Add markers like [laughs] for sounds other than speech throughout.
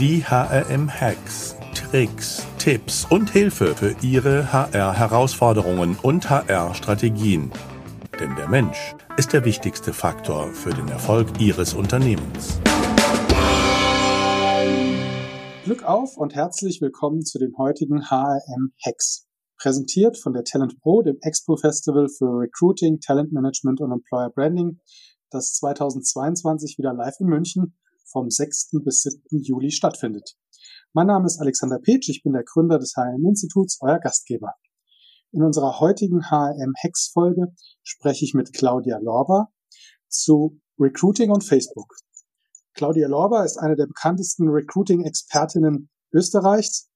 Die HRM-Hacks, Tricks, Tipps und Hilfe für Ihre HR-Herausforderungen und HR-Strategien. Denn der Mensch ist der wichtigste Faktor für den Erfolg Ihres Unternehmens. Glück auf und herzlich willkommen zu den heutigen HRM-Hacks. Präsentiert von der Talent Pro, dem Expo Festival für Recruiting, Talent Management und Employer Branding, das 2022 wieder live in München vom 6. bis 7. Juli stattfindet. Mein Name ist Alexander Petsch, ich bin der Gründer des HRM-Instituts, euer Gastgeber. In unserer heutigen HRM-Hex-Folge spreche ich mit Claudia Lorber zu Recruiting und Facebook. Claudia Lorber ist eine der bekanntesten Recruiting-Expertinnen Österreichs,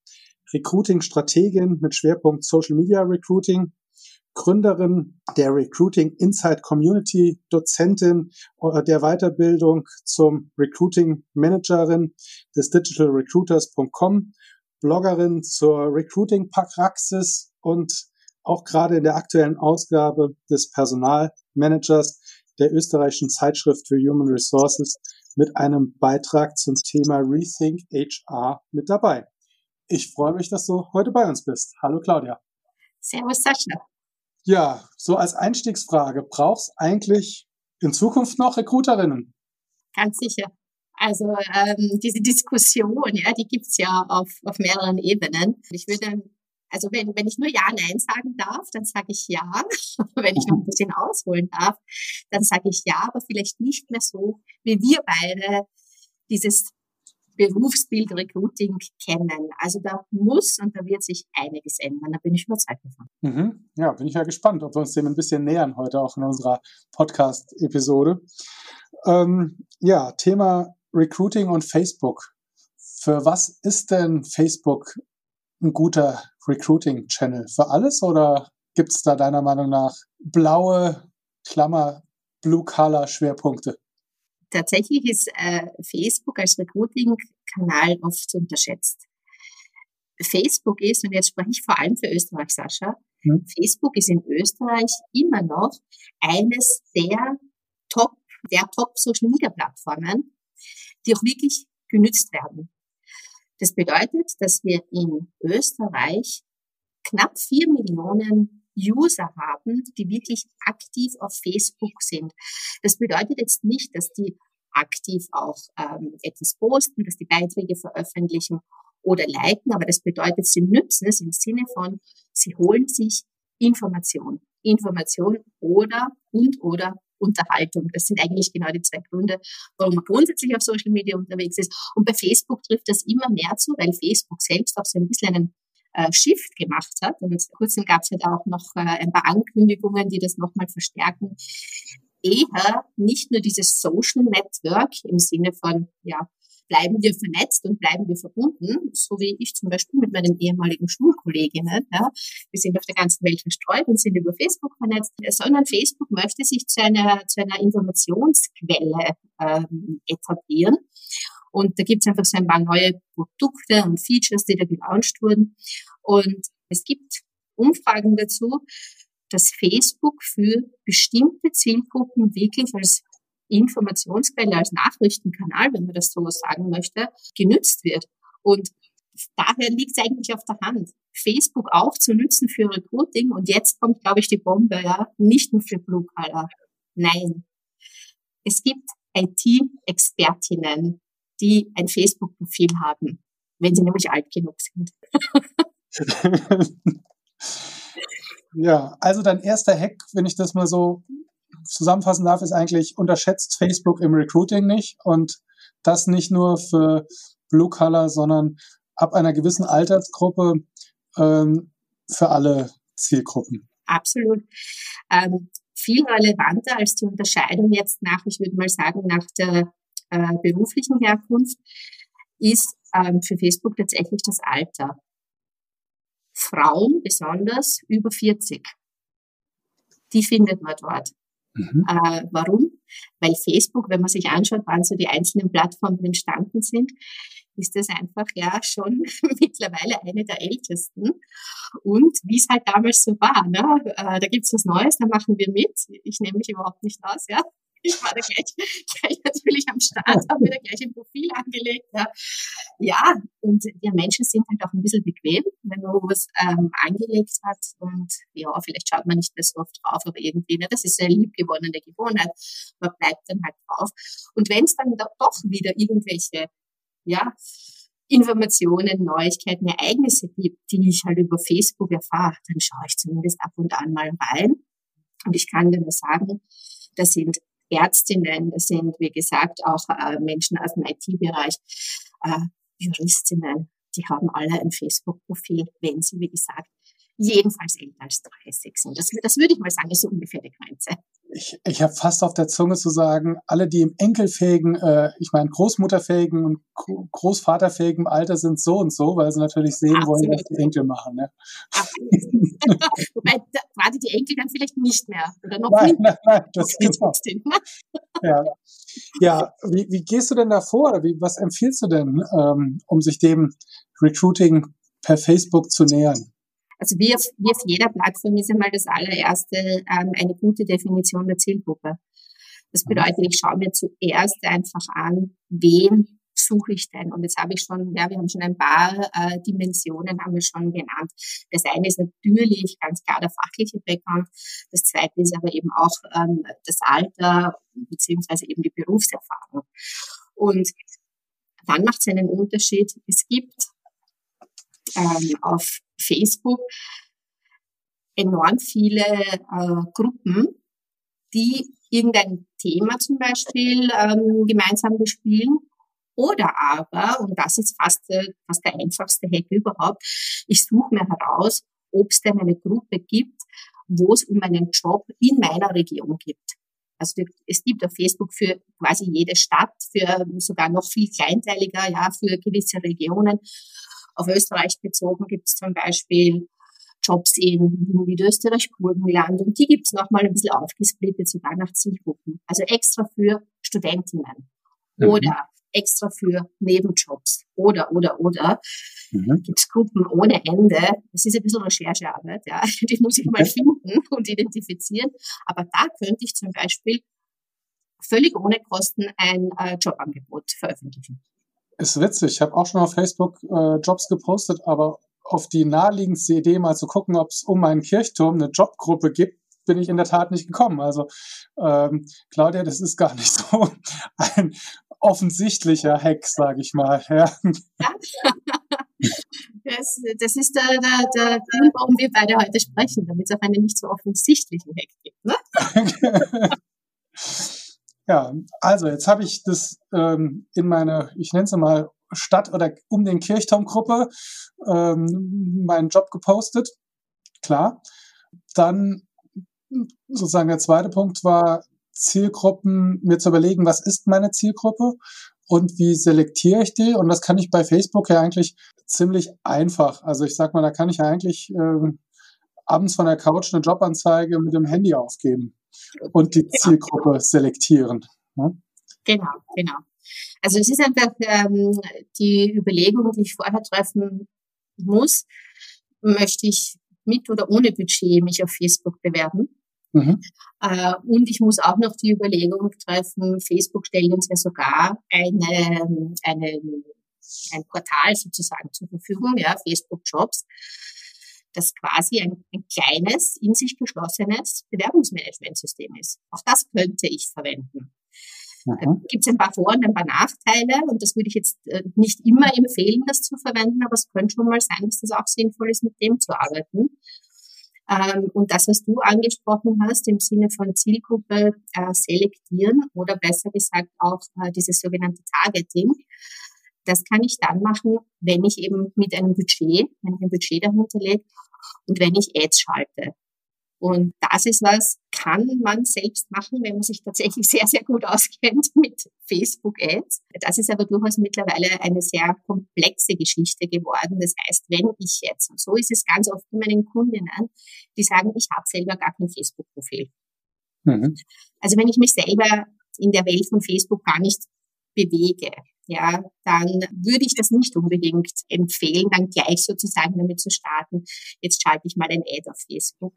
Recruiting-Strategin mit Schwerpunkt Social Media Recruiting Gründerin der Recruiting Inside Community, Dozentin äh, der Weiterbildung zum Recruiting Managerin des digitalrecruiters.com, Bloggerin zur Recruiting Praxis und auch gerade in der aktuellen Ausgabe des Personalmanagers der österreichischen Zeitschrift für Human Resources mit einem Beitrag zum Thema Rethink HR mit dabei. Ich freue mich, dass du heute bei uns bist. Hallo Claudia. Servus Sascha. Ja, so als Einstiegsfrage, brauchst eigentlich in Zukunft noch Recruiterinnen? Ganz sicher. Also ähm, diese Diskussion, ja, die gibt's ja auf, auf mehreren Ebenen. Ich würde, also wenn, wenn ich nur Ja, Nein sagen darf, dann sage ich ja. [laughs] wenn ich noch ein bisschen ausholen darf, dann sage ich ja, aber vielleicht nicht mehr so, wie wir beide dieses Berufsbild Recruiting kennen. Also da muss und da wird sich einiges ändern. Da bin ich überzeugt davon. Mhm. Ja, bin ich ja gespannt, ob wir uns dem ein bisschen nähern heute auch in unserer Podcast-Episode. Ähm, ja, Thema Recruiting und Facebook. Für was ist denn Facebook ein guter Recruiting-Channel? Für alles oder gibt es da deiner Meinung nach blaue Klammer, Blue-Color-Schwerpunkte? Tatsächlich ist äh, Facebook als Recruiting-Kanal oft unterschätzt. Facebook ist, und jetzt spreche ich vor allem für Österreich, Sascha, hm. Facebook ist in Österreich immer noch eines der Top, der Top Social Media Plattformen, die auch wirklich genützt werden. Das bedeutet, dass wir in Österreich knapp vier Millionen User haben, die wirklich aktiv auf Facebook sind. Das bedeutet jetzt nicht, dass die aktiv auch ähm, etwas posten, dass die Beiträge veröffentlichen oder liken, aber das bedeutet, sie nützen es im Sinne von, sie holen sich Information. Information oder und oder Unterhaltung. Das sind eigentlich genau die zwei Gründe, warum man grundsätzlich auf Social Media unterwegs ist. Und bei Facebook trifft das immer mehr zu, weil Facebook selbst auch so ein bisschen einen äh, Shift gemacht hat. Und kurzem gab es ja da auch noch äh, ein paar Ankündigungen, die das nochmal verstärken. Eher nicht nur dieses Social Network im Sinne von, ja, bleiben wir vernetzt und bleiben wir verbunden, so wie ich zum Beispiel mit meinen ehemaligen Schulkolleginnen. Ja. Wir sind auf der ganzen Welt verstreut und sind über Facebook vernetzt, sondern Facebook möchte sich zu einer, zu einer Informationsquelle ähm, etablieren. Und da gibt es einfach so ein paar neue Produkte und Features, die da gelauncht wurden. Und es gibt Umfragen dazu, dass Facebook für bestimmte Zielgruppen wirklich als Informationsquelle, als Nachrichtenkanal, wenn man das so sagen möchte, genützt wird. Und daher liegt es eigentlich auf der Hand, Facebook auch zu nutzen für Recruiting. Und jetzt kommt, glaube ich, die Bombe, ja, nicht nur für Blue Collar. Nein. Es gibt IT-Expertinnen, die ein Facebook-Profil haben, wenn sie nämlich alt genug sind. [laughs] ja, also dein erster Hack, wenn ich das mal so zusammenfassen darf, ist eigentlich, unterschätzt Facebook im Recruiting nicht und das nicht nur für Blue Color, sondern ab einer gewissen Altersgruppe ähm, für alle Zielgruppen. Absolut. Ähm, viel relevanter als die Unterscheidung jetzt nach, ich würde mal sagen, nach der äh, beruflichen Herkunft, ist ähm, für Facebook tatsächlich das Alter. Frauen besonders über 40. Die findet man dort. Mhm. Äh, warum? Weil Facebook, wenn man sich anschaut, wann so die einzelnen Plattformen entstanden sind, ist das einfach ja schon [laughs] mittlerweile eine der ältesten. Und wie es halt damals so war, ne? Äh, da gibt's was Neues, da machen wir mit. Ich nehme mich überhaupt nicht aus, ja. Ich war da gleich, gleich [laughs] natürlich am Start, habe mir da gleich ein Profil angelegt. Ja. ja, und die Menschen sind halt auch ein bisschen bequem, wenn man was ähm, angelegt hat. Und ja, vielleicht schaut man nicht mehr so oft drauf, aber irgendwie, ne, das ist eine liebgewonnene Gewohnheit. Man bleibt dann halt drauf. Und wenn es dann doch wieder irgendwelche, ja, Informationen, Neuigkeiten, Ereignisse gibt, die ich halt über Facebook erfahre, dann schaue ich zumindest ab und an mal rein. Und ich kann dir nur sagen, das sind Ärztinnen, das sind, wie gesagt, auch äh, Menschen aus dem IT-Bereich, äh, Juristinnen, die haben alle ein Facebook-Profil, wenn sie, wie gesagt, jedenfalls älter als 30 sind. Das, das würde ich mal sagen, ist so ungefähr die Grenze. Ich, ich habe fast auf der Zunge zu sagen, alle, die im enkelfähigen, äh, ich meine Großmutterfähigen und Großvaterfähigen Alter sind so und so, weil sie natürlich sehen Absolut. wollen, was die Enkel machen. Ne? [laughs] Wobei gerade die Enkel dann vielleicht nicht mehr oder noch nein, nein, nein, das [laughs] genau. ja, ja. Wie, wie gehst du denn da vor? Wie, was empfiehlst du denn, ähm, um sich dem Recruiting per Facebook zu nähern? Also wie auf, wie auf jeder Plattform ist einmal das allererste ähm, eine gute Definition der Zielgruppe. Das mhm. bedeutet, ich schaue mir zuerst einfach an, wen suche ich denn? Und jetzt habe ich schon, ja, wir haben schon ein paar äh, Dimensionen haben wir schon genannt. Das eine ist natürlich ganz klar der fachliche Background. Das zweite ist aber eben auch ähm, das Alter beziehungsweise eben die Berufserfahrung. Und dann macht es einen Unterschied. Es gibt ähm, auf Facebook enorm viele äh, Gruppen, die irgendein Thema zum Beispiel ähm, gemeinsam bespielen. Oder aber, und das ist fast, äh, fast der einfachste Hack überhaupt, ich suche mir heraus, ob es denn eine Gruppe gibt, wo es um einen Job in meiner Region gibt. Also es gibt auf Facebook für quasi jede Stadt, für sogar noch viel kleinteiliger, ja, für gewisse Regionen auf Österreich bezogen gibt es zum Beispiel Jobs in Niederösterreich, Burgenland und die gibt es nochmal ein bisschen aufgesplittet, sogar nach Zielgruppen. Also extra für Studentinnen mhm. oder extra für Nebenjobs oder, oder, oder. Mhm. Gibt es Gruppen ohne Ende. Es ist ein bisschen Recherchearbeit, ja. [laughs] Die muss ich mal finden und identifizieren. Aber da könnte ich zum Beispiel völlig ohne Kosten ein äh, Jobangebot veröffentlichen. Ist witzig. Ich habe auch schon auf Facebook äh, Jobs gepostet, aber auf die naheliegendste Idee, mal zu gucken, ob es um meinen Kirchturm eine Jobgruppe gibt, bin ich in der Tat nicht gekommen. Also ähm, Claudia, das ist gar nicht [laughs] so ein offensichtlicher Hack, sage ich mal. Ja. [laughs] Das, das ist der, der, der Grund, warum wir beide heute sprechen, damit es auch einen nicht so offensichtlichen Hack gibt. Ne? [laughs] Ja, also jetzt habe ich das ähm, in meine, ich nenne es mal Stadt oder um den Kirchturmgruppe ähm, meinen Job gepostet. Klar. Dann sozusagen der zweite Punkt war Zielgruppen, mir zu überlegen, was ist meine Zielgruppe und wie selektiere ich die? Und das kann ich bei Facebook ja eigentlich ziemlich einfach. Also ich sag mal, da kann ich ja eigentlich ähm, abends von der Couch eine Jobanzeige mit dem Handy aufgeben und die Zielgruppe selektieren. Ne? Genau, genau. Also es ist einfach ähm, die Überlegung, die ich vorher treffen muss, möchte ich mit oder ohne Budget mich auf Facebook bewerben. Mhm. Äh, und ich muss auch noch die Überlegung treffen, Facebook stellt uns ja sogar eine, eine, ein Portal sozusagen zur Verfügung, ja, Facebook Jobs das quasi ein, ein kleines, in sich geschlossenes Bewerbungsmanagementsystem ist. Auch das könnte ich verwenden. Mhm. Gibt es ein paar Vor- und ein paar Nachteile und das würde ich jetzt äh, nicht immer empfehlen, das zu verwenden, aber es könnte schon mal sein, dass das auch sinnvoll ist, mit dem zu arbeiten. Ähm, und das, was du angesprochen hast, im Sinne von Zielgruppe äh, selektieren oder besser gesagt auch äh, dieses sogenannte Targeting, das kann ich dann machen, wenn ich eben mit einem Budget, wenn ich ein Budget dahinter lege und wenn ich Ads schalte. Und das ist was, kann man selbst machen, wenn man sich tatsächlich [laughs] sehr, sehr gut auskennt mit Facebook Ads. Das ist aber durchaus mittlerweile eine sehr komplexe Geschichte geworden. Das heißt, wenn ich jetzt, und so ist es ganz oft bei meinen Kundinnen, die sagen, ich habe selber gar kein Facebook-Profil. Mhm. Also wenn ich mich selber in der Welt von Facebook gar nicht bewege, ja, dann würde ich das nicht unbedingt empfehlen, dann gleich sozusagen damit zu starten. Jetzt schalte ich mal ein Ad auf Facebook.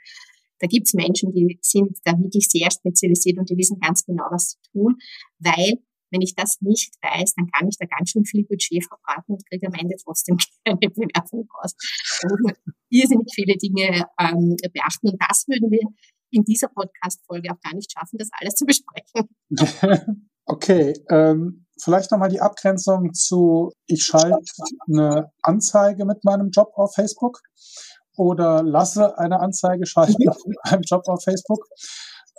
Da gibt's Menschen, die sind da wirklich sehr spezialisiert und die wissen ganz genau, was zu tun, weil wenn ich das nicht weiß, dann kann ich da ganz schön viel Budget verbraten und kriege am Ende trotzdem [laughs] keine Bewertung raus. Und irrsinnig viele Dinge ähm, beachten. Und das würden wir in dieser Podcast-Folge auch gar nicht schaffen, das alles zu besprechen. [laughs] okay, ähm, vielleicht nochmal die Abgrenzung zu, ich schalte eine Anzeige mit meinem Job auf Facebook oder lasse eine Anzeige schalten [laughs] mit meinem Job auf Facebook.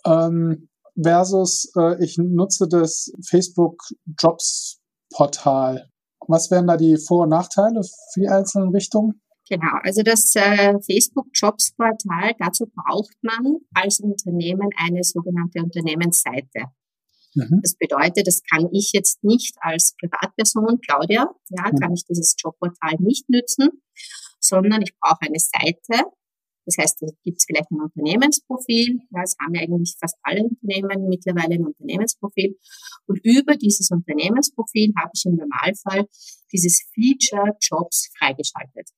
Ähm, versus äh, ich nutze das Facebook Jobs Portal. Was wären da die Vor- und Nachteile für die einzelnen Richtungen? Genau, also das äh, Facebook Jobs Portal, dazu braucht man als Unternehmen eine sogenannte Unternehmensseite. Mhm. Das bedeutet, das kann ich jetzt nicht als Privatperson, Claudia, ja, mhm. kann ich dieses Jobportal nicht nützen, sondern ich brauche eine Seite, das heißt, da gibt es vielleicht ein Unternehmensprofil. Ja, es haben ja eigentlich fast alle Unternehmen mittlerweile ein Unternehmensprofil. Und über dieses Unternehmensprofil habe ich im Normalfall dieses Feature Jobs freigeschaltet.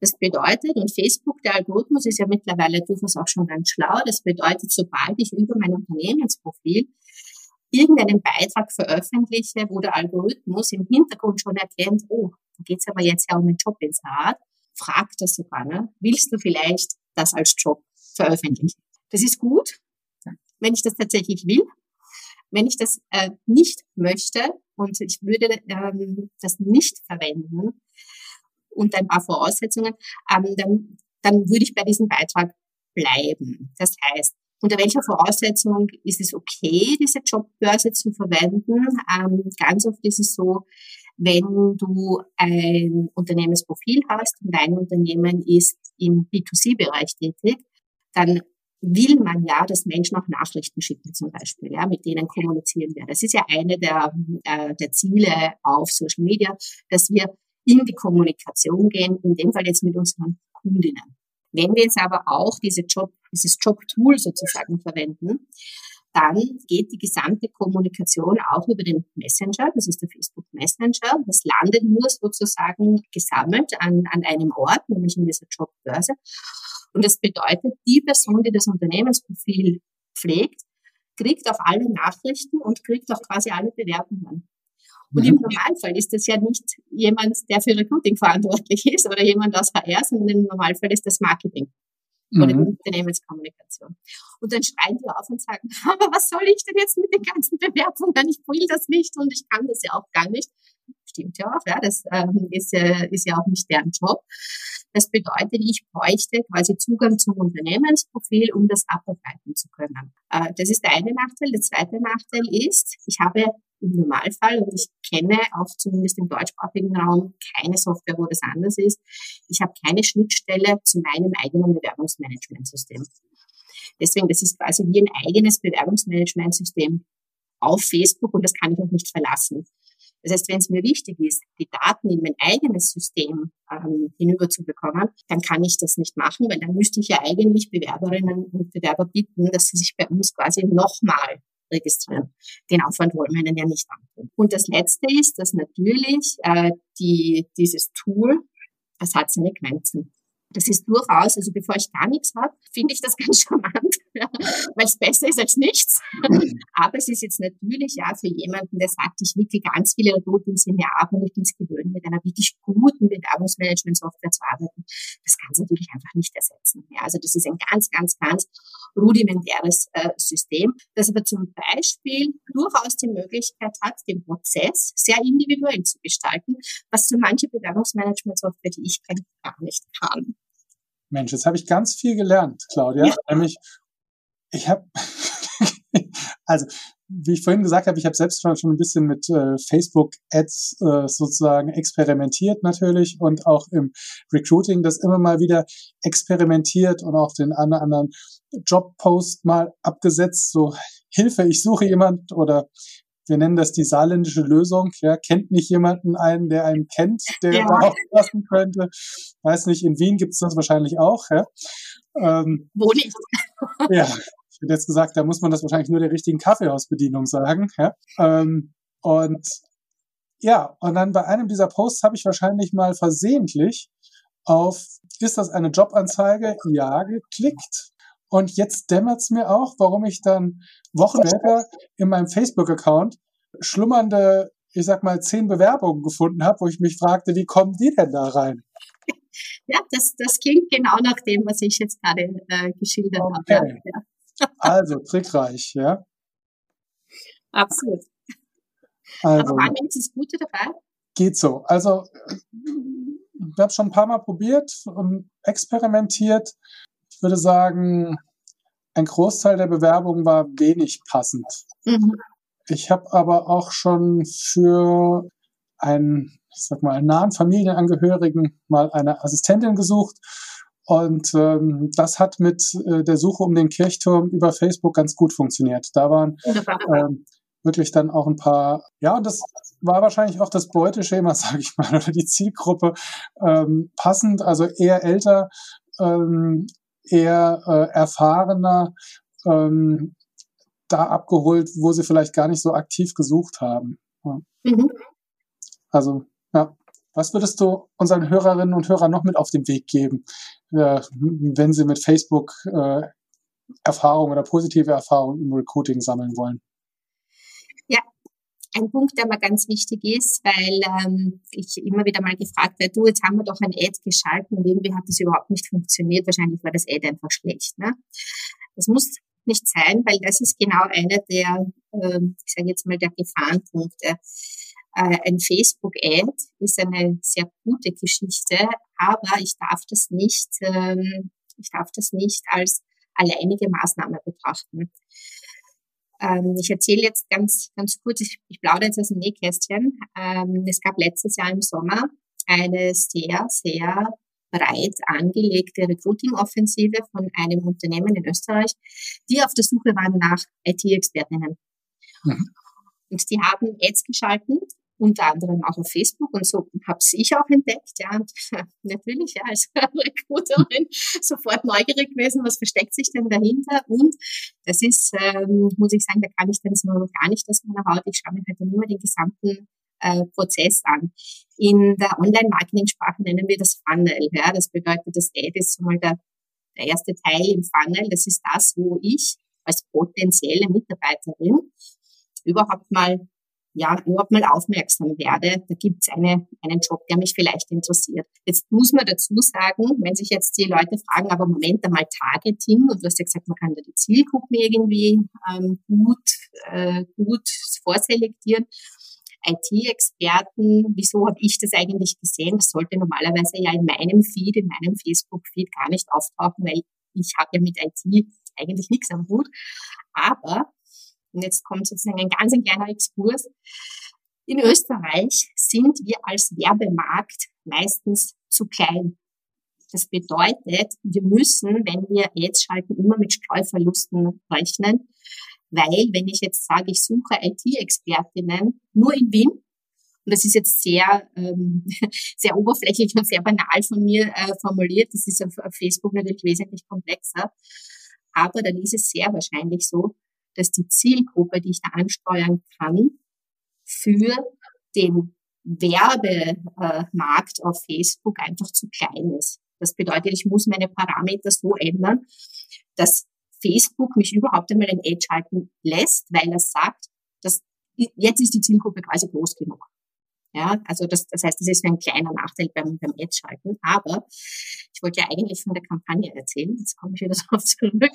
Das bedeutet, und Facebook, der Algorithmus ist ja mittlerweile durchaus auch schon ganz schlau, das bedeutet, sobald ich über mein Unternehmensprofil irgendeinen Beitrag veröffentliche, wo der Algorithmus im Hintergrund schon erkennt, oh, da geht es aber jetzt ja um ein Jobinserat, fragt das sogar, ne? willst du vielleicht das als Job veröffentlichen? Das ist gut, wenn ich das tatsächlich will. Wenn ich das äh, nicht möchte und ich würde ähm, das nicht verwenden und ein paar Voraussetzungen, ähm, dann, dann würde ich bei diesem Beitrag bleiben. Das heißt, unter welcher Voraussetzung ist es okay, diese Jobbörse zu verwenden? Ähm, ganz oft ist es so, wenn du ein Unternehmensprofil hast und dein Unternehmen ist im B2C-Bereich tätig, dann will man ja, dass Menschen auch Nachrichten schicken zum Beispiel, ja, mit denen kommunizieren wir. Das ist ja eine der, äh, der Ziele auf Social Media, dass wir in die Kommunikation gehen, in dem Fall jetzt mit unseren Kundinnen. Wenn wir jetzt aber auch diese Job, dieses Job-Tool sozusagen verwenden, dann geht die gesamte Kommunikation auch über den Messenger, das ist der Facebook Messenger. Das landet nur sozusagen gesammelt an, an einem Ort, nämlich in dieser Jobbörse. Und das bedeutet, die Person, die das Unternehmensprofil pflegt, kriegt auch alle Nachrichten und kriegt auch quasi alle Bewerbungen. Und im mhm. Normalfall ist das ja nicht jemand, der für Recruiting verantwortlich ist oder jemand aus HR, sondern im Normalfall ist das Marketing oder mhm. Unternehmenskommunikation. Und dann schreien die auf und sagen, [laughs] aber was soll ich denn jetzt mit den ganzen Bewerbungen? Ich will das nicht und ich kann das ja auch gar nicht. Stimmt ja auch, ja, das ähm, ist, ja, ist ja auch nicht deren Job. Das bedeutet, ich bräuchte quasi Zugang zum Unternehmensprofil, um das abarbeiten zu können. Äh, das ist der eine Nachteil. Der zweite Nachteil ist, ich habe im Normalfall, und ich kenne auch zumindest im deutschsprachigen Raum keine Software, wo das anders ist, ich habe keine Schnittstelle zu meinem eigenen Bewerbungsmanagementsystem. Deswegen, das ist quasi wie ein eigenes Bewerbungsmanagementsystem auf Facebook und das kann ich auch nicht verlassen. Das heißt, wenn es mir wichtig ist, die Daten in mein eigenes System ähm, hinüber zu bekommen, dann kann ich das nicht machen, weil dann müsste ich ja eigentlich Bewerberinnen und Bewerber bitten, dass sie sich bei uns quasi nochmal registrieren. Den Aufwand wollen wir ihnen ja nicht antun. Und das Letzte ist, dass natürlich äh, die, dieses Tool, das hat seine Grenzen. Das ist durchaus, also bevor ich gar nichts habe, finde ich das [laughs] ganz charmant, weil es besser ist als nichts. [laughs] Aber es ist jetzt natürlich ja für jemanden, der sagt, ich wickel ganz viele Recruitings im Jahr ab und ich bin es gewöhnt, mit einer wirklich guten Bewerbungsmanagement-Software zu arbeiten. Das kann es natürlich einfach nicht ersetzen. Ja, also das ist ein ganz, ganz, ganz rudimentäres äh, System, das aber zum Beispiel durchaus die Möglichkeit hat, den Prozess sehr individuell zu gestalten, was so manche Bewerbungsmanagement-Software, die ich kenne, gar nicht kann. Mensch, jetzt habe ich ganz viel gelernt, Claudia. Ja. Nämlich, ich habe, [laughs] also wie ich vorhin gesagt habe, ich habe selbst schon ein bisschen mit äh, Facebook-Ads äh, sozusagen experimentiert natürlich und auch im Recruiting das immer mal wieder experimentiert und auch den einen anderen Jobpost mal abgesetzt, so Hilfe, ich suche jemand oder wir nennen das die saarländische Lösung. Ja, kennt nicht jemanden einen, der einen kennt, der ja. da aufpassen könnte. Weiß nicht, in Wien gibt es das wahrscheinlich auch. Ja. Ähm, Wo nicht? ja, [laughs] ich hätte jetzt gesagt, da muss man das wahrscheinlich nur der richtigen Kaffeehausbedienung sagen. Ja. Ähm, und ja, und dann bei einem dieser Posts habe ich wahrscheinlich mal versehentlich auf, ist das eine Jobanzeige? Ja, geklickt. Und jetzt dämmert's mir auch, warum ich dann Wochen später in meinem Facebook-Account schlummernde, ich sag mal, zehn Bewerbungen gefunden habe, wo ich mich fragte, wie kommen die denn da rein? Ja, das, das klingt genau nach dem, was ich jetzt gerade äh, geschildert okay. habe. Ja. Also, trickreich, ja. Absolut. Also, Aber waren wenigstens gute dabei? Geht so. Also, ich habe schon ein paar Mal probiert und experimentiert. Ich würde sagen, ein Großteil der Bewerbungen war wenig passend. Mhm. Ich habe aber auch schon für einen, ich sag mal, einen nahen Familienangehörigen mal eine Assistentin gesucht. Und ähm, das hat mit äh, der Suche um den Kirchturm über Facebook ganz gut funktioniert. Da waren ähm, wirklich dann auch ein paar, ja, und das war wahrscheinlich auch das Beuteschema, [laughs] sage ich mal, oder die Zielgruppe ähm, passend, also eher älter, ähm, eher äh, erfahrener, ähm, da abgeholt, wo sie vielleicht gar nicht so aktiv gesucht haben. Ja. Mhm. Also, ja. Was würdest du unseren Hörerinnen und Hörern noch mit auf den Weg geben, äh, wenn sie mit Facebook äh, Erfahrungen oder positive Erfahrungen im Recruiting sammeln wollen? Ja, ein Punkt, der mir ganz wichtig ist, weil ähm, ich immer wieder mal gefragt werde, du, jetzt haben wir doch ein Ad geschalten und irgendwie hat das überhaupt nicht funktioniert. Wahrscheinlich war das Ad einfach schlecht. Ne? Das muss nicht sein, weil das ist genau einer der, äh, ich sage jetzt mal, der Gefahrenpunkte. Äh, ein Facebook-Ad ist eine sehr gute Geschichte, aber ich darf das nicht, ähm, ich darf das nicht als alleinige Maßnahme betrachten. Ähm, ich erzähle jetzt ganz, ganz kurz, ich, ich plaudere jetzt aus dem Nähkästchen. Ähm, es gab letztes Jahr im Sommer eine sehr, sehr breit angelegte Recruiting-Offensive von einem Unternehmen in Österreich, die auf der Suche waren nach IT-Expertinnen. Mhm. Und die haben Ads geschalten unter anderem auch auf Facebook und so habe ich auch entdeckt, ja, und [laughs] natürlich ja, als [laughs] Recruiterin sofort neugierig gewesen, was versteckt sich denn dahinter? Und das ist, ähm, muss ich sagen, da kann ich dann so gar nicht aus meiner Haut, ich schaue mir halt dann immer den gesamten äh, Prozess an. In der Online-Marketing-Sprache nennen wir das Funnel, ja, das bedeutet, das Ad ist mal der, der erste Teil im Funnel, das ist das, wo ich als potenzielle Mitarbeiterin überhaupt mal ja, überhaupt mal aufmerksam werde, da gibt's eine, einen Job, der mich vielleicht interessiert. Jetzt muss man dazu sagen, wenn sich jetzt die Leute fragen, aber Moment einmal Targeting, und du hast ja gesagt, man kann da die Zielgruppen irgendwie ähm, gut, äh, gut vorselektieren. IT-Experten, wieso habe ich das eigentlich gesehen? Das sollte normalerweise ja in meinem Feed, in meinem Facebook-Feed gar nicht auftauchen, weil ich habe ja mit IT eigentlich nichts am Hut. Aber und jetzt kommt sozusagen ein ganz ein kleiner Exkurs. In Österreich sind wir als Werbemarkt meistens zu klein. Das bedeutet, wir müssen, wenn wir Ads schalten, immer mit Streuverlusten rechnen, weil wenn ich jetzt sage, ich suche IT-Expertinnen nur in Wien, und das ist jetzt sehr, ähm, [laughs] sehr oberflächlich und sehr banal von mir äh, formuliert, das ist auf, auf Facebook natürlich wesentlich komplexer, aber dann ist es sehr wahrscheinlich so, dass die Zielgruppe, die ich da ansteuern kann, für den Werbemarkt auf Facebook einfach zu klein ist. Das bedeutet, ich muss meine Parameter so ändern, dass Facebook mich überhaupt einmal in Ad schalten lässt, weil er sagt, dass jetzt ist die Zielgruppe quasi groß genug. Ja, also das, das heißt, das ist ein kleiner Nachteil beim, beim Ad-Schalten. Aber ich wollte ja eigentlich von der Kampagne erzählen. Jetzt komme ich wieder [laughs] darauf zurück.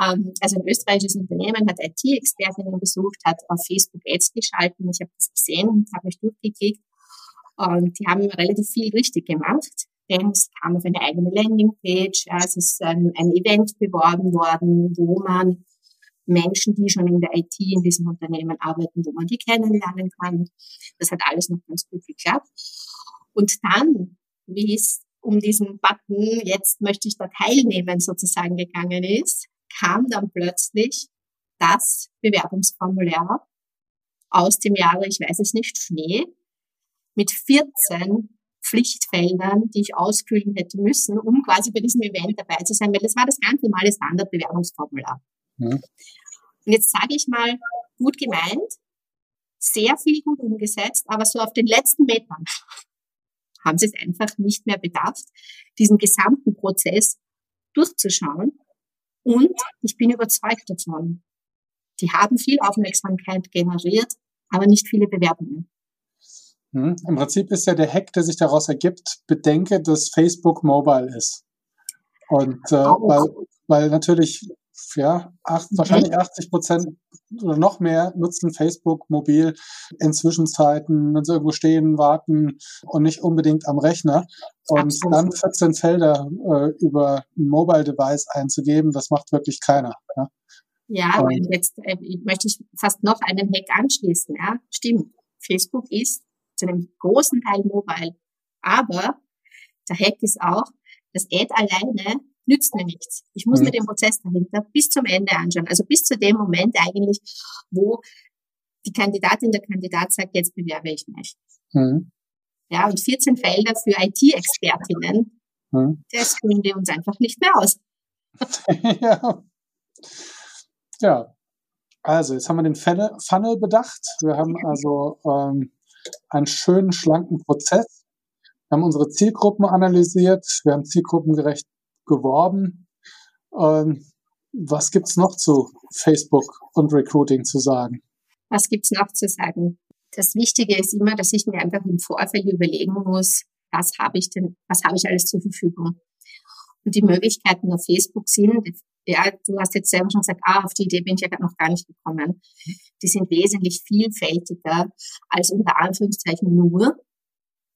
Ähm, also ein österreichisches Unternehmen hat IT-Expertinnen gesucht, hat auf Facebook Ads geschalten. Ich habe das gesehen, habe mich durchgeklickt und die haben relativ viel richtig gemacht. Denn es kam auf eine eigene Landingpage, es ist ein, ein Event beworben worden, wo man Menschen, die schon in der IT in diesem Unternehmen arbeiten, wo man die kennenlernen kann. Das hat alles noch ganz gut geklappt. Und dann, wie es um diesen Button, jetzt möchte ich da teilnehmen, sozusagen gegangen ist, kam dann plötzlich das Bewerbungsformular aus dem Jahre, ich weiß es nicht, Schnee, mit 14 Pflichtfeldern, die ich ausfüllen hätte müssen, um quasi bei diesem Event dabei zu sein, weil das war das ganz normale Standardbewerbungsformular. Mhm. Und jetzt sage ich mal, gut gemeint, sehr viel gut umgesetzt, aber so auf den letzten Metern [laughs] haben sie es einfach nicht mehr bedarf, diesen gesamten Prozess durchzuschauen Und ich bin überzeugt davon. Die haben viel Aufmerksamkeit generiert, aber nicht viele Bewerbungen. Hm. Im Prinzip ist ja der Hack, der sich daraus ergibt, bedenke, dass Facebook mobile ist. Und äh, weil, weil natürlich ja, acht, wahrscheinlich 80 Prozent oder noch mehr nutzen Facebook mobil in Zwischenzeiten, wenn sie irgendwo stehen, warten und nicht unbedingt am Rechner. Und Absolut. dann 14 Felder äh, über ein Mobile Device einzugeben, das macht wirklich keiner. Ja, ja und jetzt äh, möchte ich fast noch einen Hack anschließen. Ja, stimmt. Facebook ist zu einem großen Teil mobile. Aber der Hack ist auch, das Ad alleine nützt mir nichts. Ich muss mhm. mir den Prozess dahinter bis zum Ende anschauen. Also bis zu dem Moment eigentlich, wo die Kandidatin, der Kandidat sagt, jetzt bewerbe ich mich. Mhm. Ja, und 14 Felder für IT-Expertinnen, mhm. das können wir uns einfach nicht mehr aus. [laughs] ja. ja. Also, jetzt haben wir den Funnel bedacht. Wir haben also ähm, einen schönen, schlanken Prozess. Wir haben unsere Zielgruppen analysiert. Wir haben zielgruppengerecht geworben. Ähm, was gibt's noch zu Facebook und Recruiting zu sagen? Was gibt's noch zu sagen? Das Wichtige ist immer, dass ich mir einfach im Vorfeld überlegen muss, was habe ich denn, was habe ich alles zur Verfügung? Und die Möglichkeiten auf Facebook sind, ja, du hast jetzt selber schon gesagt, ah, auf die Idee bin ich ja noch gar nicht gekommen. Die sind wesentlich vielfältiger als unter Anführungszeichen nur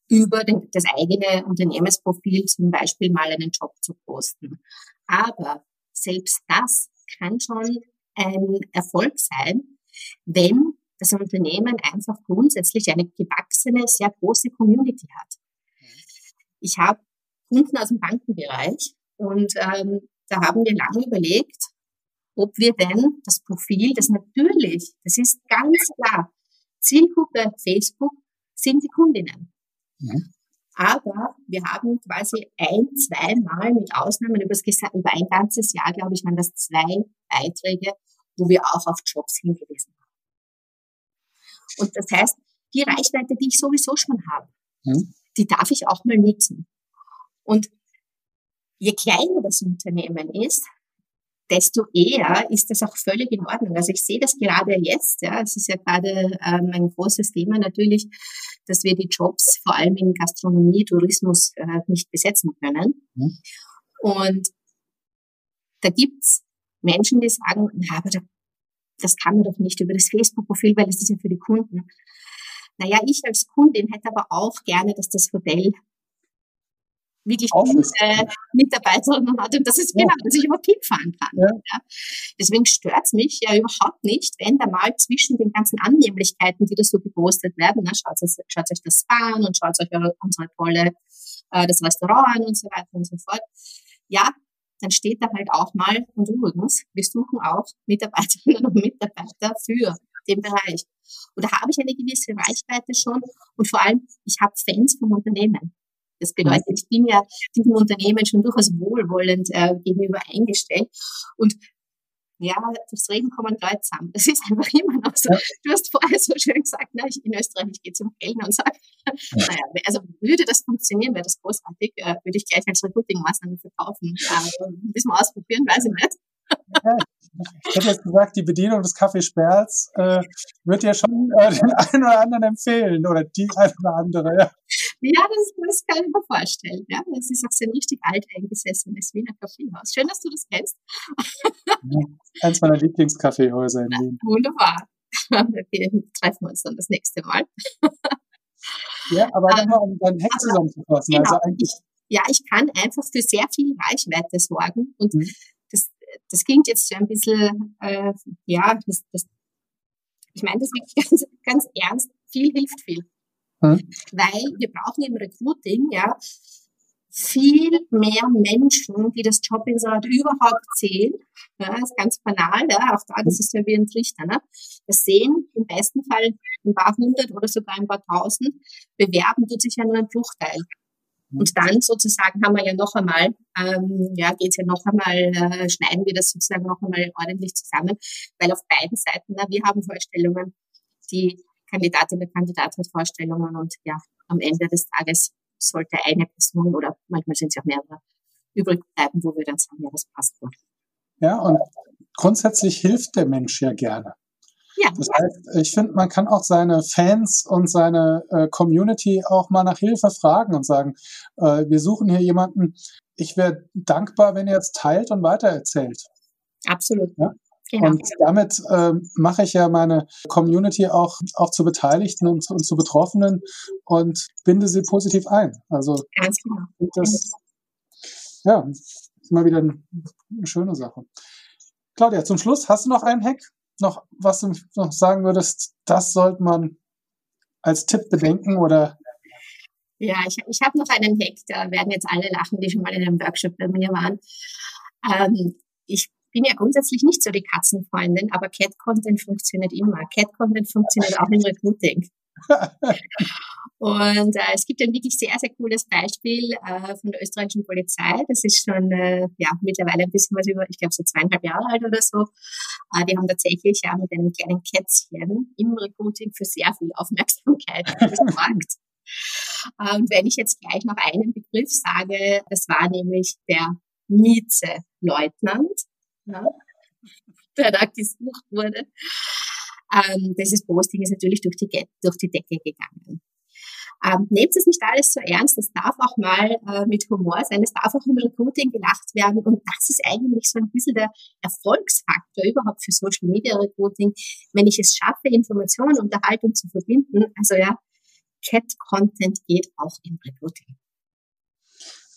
über den, das eigene Unternehmensprofil zum Beispiel mal einen Job zu posten. Aber selbst das kann schon ein Erfolg sein, wenn das Unternehmen einfach grundsätzlich eine gewachsene, sehr große Community hat. Ich habe Kunden aus dem Bankenbereich und ähm, da haben wir lange überlegt, ob wir denn das Profil, das natürlich, das ist ganz klar, Zielgruppe Facebook sind die Kundinnen. Mhm. Aber wir haben quasi ein, zweimal mit Ausnahmen über, das, über ein ganzes Jahr, glaube ich, waren das zwei Beiträge, wo wir auch auf Jobs hingewiesen haben. Und das heißt, die Reichweite, die ich sowieso schon habe, mhm. die darf ich auch mal nutzen. Und je kleiner das Unternehmen ist, desto eher ist das auch völlig in Ordnung. Also ich sehe das gerade jetzt, ja, es ist ja gerade ähm, ein großes Thema natürlich, dass wir die Jobs vor allem in Gastronomie, Tourismus äh, nicht besetzen können. Mhm. Und da gibt's Menschen, die sagen, na, aber da, das kann man doch nicht über das Facebook-Profil, weil das ist ja für die Kunden. Naja, ich als Kundin hätte aber auch gerne, dass das Hotel wirklich gute Mitarbeiterinnen hat und dass es ja. genau, dass ich überhaupt hinfahren kann. Ja. Ja. Deswegen stört es mich ja überhaupt nicht, wenn da mal zwischen den ganzen Annehmlichkeiten, die da so gepostet werden, ne, schaut, schaut euch das an und schaut euch unsere tolle, äh, das Restaurant an und so weiter und so fort. Ja, dann steht da halt auch mal, und übrigens, wir suchen auch Mitarbeiterinnen und Mitarbeiter für den Bereich. Und da habe ich eine gewisse Reichweite schon und vor allem, ich habe Fans vom Unternehmen. Das bedeutet, ich bin ja diesem Unternehmen schon durchaus wohlwollend äh, gegenüber eingestellt. Und ja, das Reden kommen Leute zusammen. Das ist einfach immer noch so. Du hast vorher so schön gesagt, na, ich, in Österreich, ich gehe zum Kellner und sage, naja, also würde das funktionieren, wäre das großartig, äh, würde ich gleich als Recruiting-Maßnahme verkaufen. Äh, müssen wir ausprobieren, weiß ich nicht. Ja, ich hätte jetzt gesagt, die Bedienung des Café Sperls äh, wird ja schon äh, den einen oder anderen empfehlen oder die eine oder andere. Ja, ja das, das kann ich mir vorstellen. Ja. Das ist auch so ein richtig alt eingesessenes Wiener Kaffeehaus. Schön, dass du das kennst. Ja, eins meiner Lieblingskaffeehäuser in Wien. wunderbar. [laughs] Wir treffen uns dann das nächste Mal. ja, aber um, nochmal, um deinen Hack zusammenzufassen. Genau, also eigentlich, ich, ja, ich kann einfach für sehr viel Reichweite sorgen und mhm das klingt jetzt so ein bisschen, äh, ja, das, das, ich meine das wirklich [laughs] ganz, ganz ernst. Viel hilft viel. Hm. Weil wir brauchen im Recruiting, ja, viel mehr Menschen, die das Jobinserat überhaupt sehen. Ja, das ist ganz banal, ja, auch da, das ist ja wie ein Trichter. Ne? Das sehen im besten Fall ein paar hundert oder sogar ein paar tausend. Bewerben tut sich ja nur ein Bruchteil. Und dann sozusagen haben wir ja noch einmal, ähm, ja, geht's ja noch einmal, äh, schneiden wir das sozusagen noch einmal ordentlich zusammen, weil auf beiden Seiten, na, wir haben Vorstellungen, die Kandidatin, der Kandidat hat Vorstellungen und ja, am Ende des Tages sollte eine Person oder manchmal sind es auch mehrere übrig bleiben, wo wir dann sagen, ja, das passt gut. Ja, und grundsätzlich hilft der Mensch ja gerne. Ja. Das heißt, ich finde, man kann auch seine Fans und seine äh, Community auch mal nach Hilfe fragen und sagen, äh, wir suchen hier jemanden. Ich wäre dankbar, wenn ihr jetzt teilt und weitererzählt. Absolut. Ja? Genau. Und damit äh, mache ich ja meine Community auch, auch zu Beteiligten und, und zu Betroffenen und binde sie positiv ein. Also Ganz genau. das ja, ist immer wieder eine, eine schöne Sache. Claudia, zum Schluss, hast du noch einen Hack? Noch was du noch sagen würdest, das sollte man als Tipp bedenken oder ja, ich, ich habe noch einen Hack, da werden jetzt alle lachen, die schon mal in einem Workshop bei mir waren. Ähm, ich bin ja grundsätzlich nicht so die Katzenfreundin, aber Cat-Content funktioniert immer. Cat-Content funktioniert auch im Recruiting. [laughs] Und äh, es gibt ein wirklich sehr, sehr cooles Beispiel äh, von der österreichischen Polizei. Das ist schon äh, ja mittlerweile ein bisschen was über, ich glaube so zweieinhalb Jahre alt oder so. Äh, die haben tatsächlich ja mit einem kleinen Kätzchen im Recruiting für sehr viel Aufmerksamkeit [laughs] gesorgt. Und wenn ich jetzt gleich noch einen Begriff sage, das war nämlich der Mieze-Leutnant der da gesucht wurde. Ähm, dieses Posting ist natürlich durch die, durch die Decke gegangen. Ähm, nehmt es nicht alles so ernst, es darf auch mal äh, mit Humor sein, es darf auch im Recruiting gelacht werden und das ist eigentlich so ein bisschen der Erfolgsfaktor überhaupt für Social Media Recruiting, wenn ich es schaffe, Information und Unterhaltung zu verbinden. Also ja, Cat Content geht auch im Recruiting.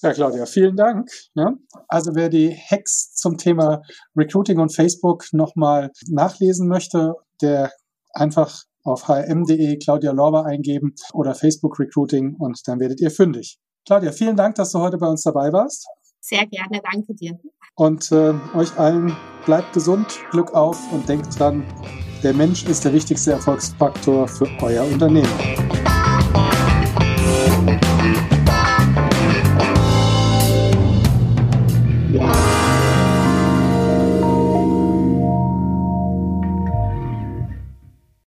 Ja, Claudia, vielen Dank. Ja, also wer die Hacks zum Thema Recruiting und Facebook nochmal nachlesen möchte, der einfach auf hm.de Claudia Lorber eingeben oder Facebook Recruiting und dann werdet ihr fündig. Claudia, vielen Dank, dass du heute bei uns dabei warst. Sehr gerne, danke dir. Und äh, euch allen bleibt gesund, Glück auf und denkt dran, der Mensch ist der wichtigste Erfolgsfaktor für euer Unternehmen.